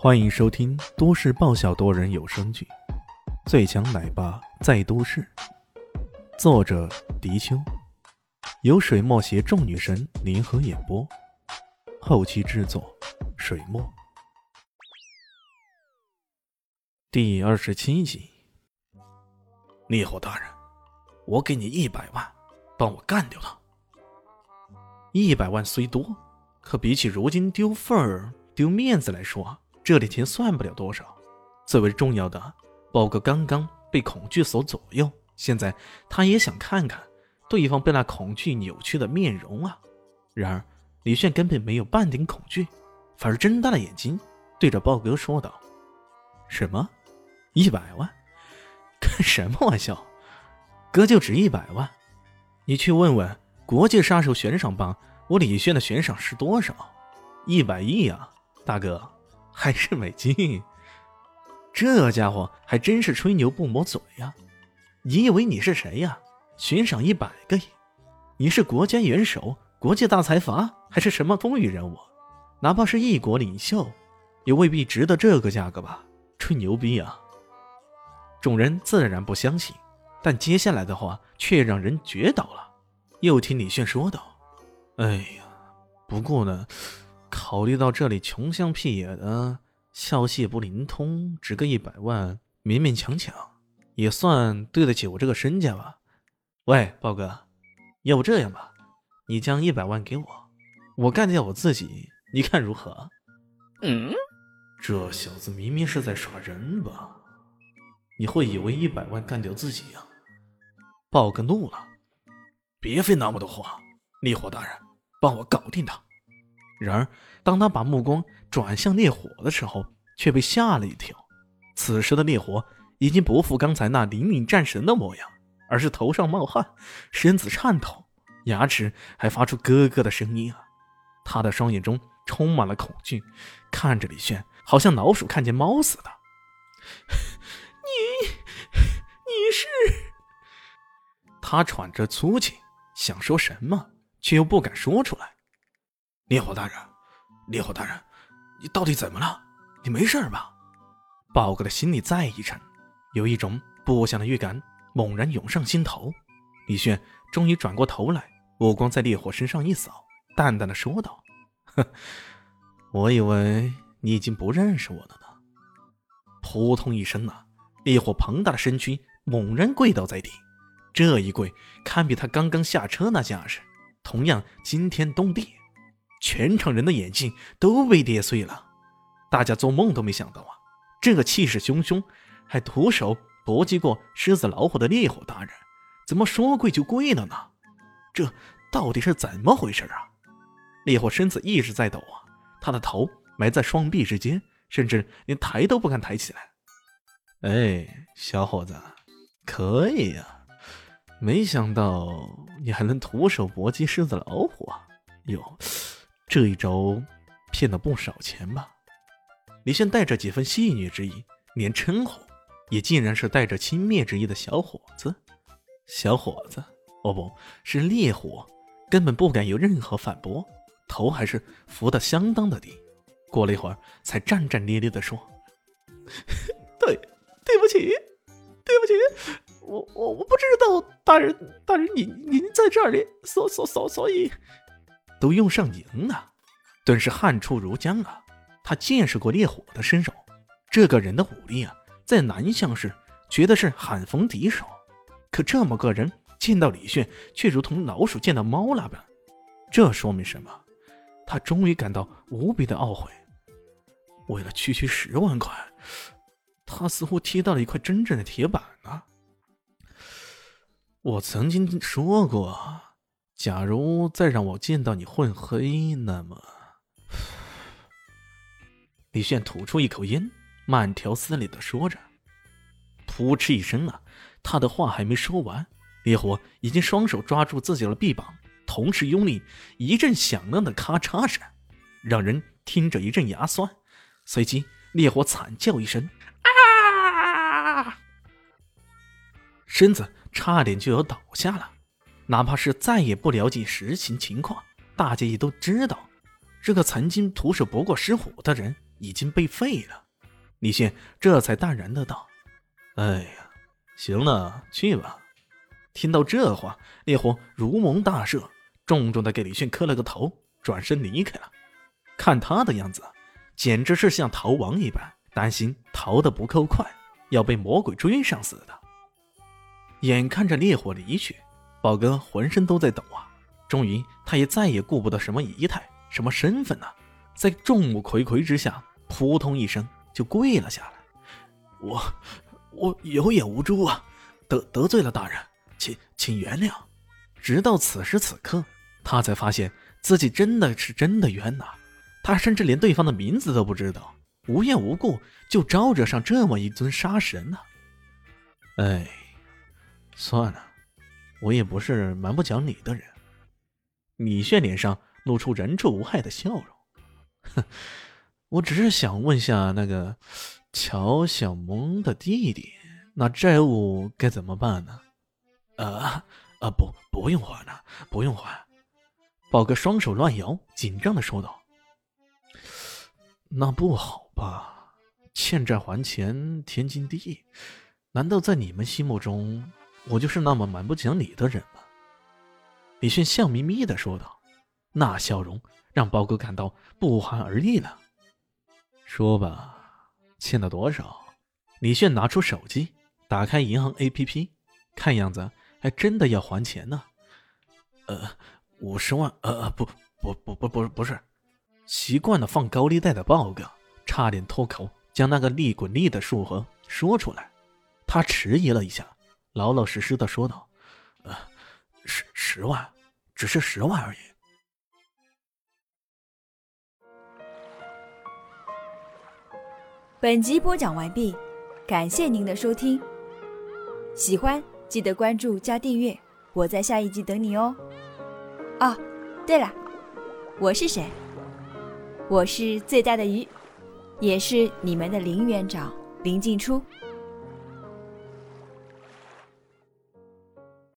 欢迎收听都市爆笑多人有声剧《最强奶爸在都市》，作者：迪秋，由水墨携众女神联合演播，后期制作：水墨。第二十七集，烈火大人，我给你一百万，帮我干掉他。一百万虽多，可比起如今丢份儿、丢面子来说，这点钱算不了多少。最为重要的，豹哥刚刚被恐惧所左右，现在他也想看看对方被那恐惧扭曲的面容啊。然而李炫根本没有半点恐惧，反而睁大了眼睛，对着豹哥说道：“什么？一百万？开什么玩笑？哥就值一百万？你去问问。”国际杀手悬赏榜，我李炫的悬赏是多少？一百亿啊，大哥，还是美金？这家伙还真是吹牛不抹嘴呀！你以为你是谁呀？悬赏一百个亿？你是国家元首、国际大财阀，还是什么风云人物？哪怕是一国领袖，也未必值得这个价格吧？吹牛逼啊！众人自然不相信，但接下来的话却让人绝倒了。又听李炫说道：“哎呀，不过呢，考虑到这里穷乡僻野的，消息也不灵通，值个一百万，勉勉强强也算对得起我这个身价吧。喂，豹哥，要不这样吧，你将一百万给我，我干掉我自己，你看如何？”嗯，这小子明明是在耍人吧？你会以为一百万干掉自己呀？豹哥怒了。别费那么多话，烈火大人，帮我搞定他。然而，当他把目光转向烈火的时候，却被吓了一跳。此时的烈火已经不复刚才那灵敏战神的模样，而是头上冒汗，身子颤抖，牙齿还发出咯咯的声音啊！他的双眼中充满了恐惧，看着李炫，好像老鼠看见猫似的。你，你是？他喘着粗气。想说什么，却又不敢说出来。烈火大人，烈火大人，你到底怎么了？你没事吧？豹哥的心里再一沉，有一种不祥的预感猛然涌上心头。李炫终于转过头来，目光在烈火身上一扫，淡淡的说道：“哼，我以为你已经不认识我了呢。”扑通一声啊，烈火庞大的身躯猛然跪倒在地。这一跪，堪比他刚刚下车那架势，同样惊天动地，全场人的眼睛都被跌碎了。大家做梦都没想到啊，这个气势汹汹，还徒手搏击过狮子老虎的烈火大人，怎么说跪就跪了呢？这到底是怎么回事啊？烈火身子一直在抖啊，他的头埋在双臂之间，甚至连抬都不敢抬起来。哎，小伙子，可以呀。没想到你还能徒手搏击狮子老虎啊！哟，这一招骗了不少钱吧？李现带着几分戏谑之意，连称呼也竟然是带着轻蔑之意的小伙子。小伙子，哦不是烈火，根本不敢有任何反驳，头还是伏得相当的低。过了一会儿，才战战咧咧地说：“ 对，对不起，对不起。”我我我不知道，大人大人，您您在这里，所所所所以，都用上您了，顿时汗出如浆啊！他见识过烈火的身手，这个人的武力啊，在南乡市绝对是罕逢敌手。可这么个人见到李炫，却如同老鼠见到猫那般，这说明什么？他终于感到无比的懊悔。为了区区十万块，他似乎踢到了一块真正的铁板啊！我曾经说过，假如再让我见到你混黑，那么……李炫吐出一口烟，慢条斯理的说着。噗嗤一声啊，他的话还没说完，烈火已经双手抓住自己的臂膀，同时用力，一阵响亮的咔嚓声，让人听着一阵牙酸。随即，烈火惨叫一声：“啊！”身子。差点就要倒下了，哪怕是再也不了解实情情况，大家也都知道，这个曾经徒手搏过狮虎的人已经被废了。李炫这才淡然的道：“哎呀，行了，去吧。”听到这话，烈火如蒙大赦，重重的给李迅磕了个头，转身离开了。看他的样子，简直是像逃亡一般，担心逃得不够快，要被魔鬼追上似的。眼看着烈火离去，宝哥浑身都在抖啊！终于，他也再也顾不得什么仪态、什么身份了，在众目睽睽之下，扑通一声就跪了下来。我，我有眼无珠啊，得得罪了大人。请请原谅。直到此时此刻，他才发现自己真的是真的冤呐！他甚至连对方的名字都不知道，无缘无故就招惹上这么一尊杀神呢。哎，算了，我也不是蛮不讲理的人。米炫脸上露出人畜无害的笑容。哼，我只是想问下那个乔小萌的弟弟，那债务该怎么办呢？啊啊不，不用还了，不用还。宝哥双手乱摇，紧张的说道：“那不好吧？欠债还钱，天经地义。难道在你们心目中，我就是那么蛮不讲理的人吗？”李迅笑眯眯的说道，那笑容让包哥感到不寒而栗了。说吧，欠了多少？李炫拿出手机，打开银行 APP，看样子。还真的要还钱呢，呃，五十万，呃，不，不，不，不，不，不是，习惯了放高利贷的豹哥差点脱口将那个利滚利的数额说出来。他迟疑了一下，老老实实的说道：“呃，十十万，只是十万而已。”本集播讲完毕，感谢您的收听，喜欢。记得关注加订阅，我在下一集等你哦。哦，对了，我是谁？我是最大的鱼，也是你们的林园长林静初。